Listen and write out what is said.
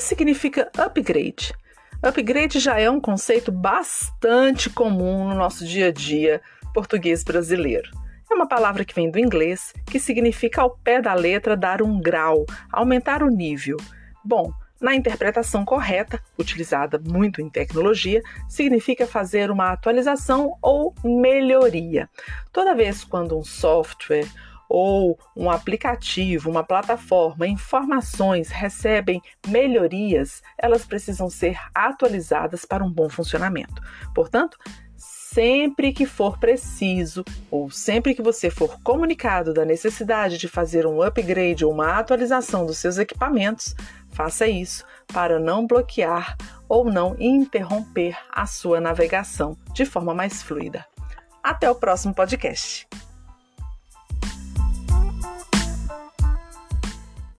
significa upgrade? Upgrade já é um conceito bastante comum no nosso dia a dia português brasileiro. É uma palavra que vem do inglês, que significa ao pé da letra dar um grau, aumentar o nível. Bom, na interpretação correta, utilizada muito em tecnologia, significa fazer uma atualização ou melhoria. Toda vez quando um software ou um aplicativo, uma plataforma, informações recebem melhorias, elas precisam ser atualizadas para um bom funcionamento. Portanto, sempre que for preciso ou sempre que você for comunicado da necessidade de fazer um upgrade ou uma atualização dos seus equipamentos, faça isso para não bloquear ou não interromper a sua navegação de forma mais fluida. Até o próximo podcast.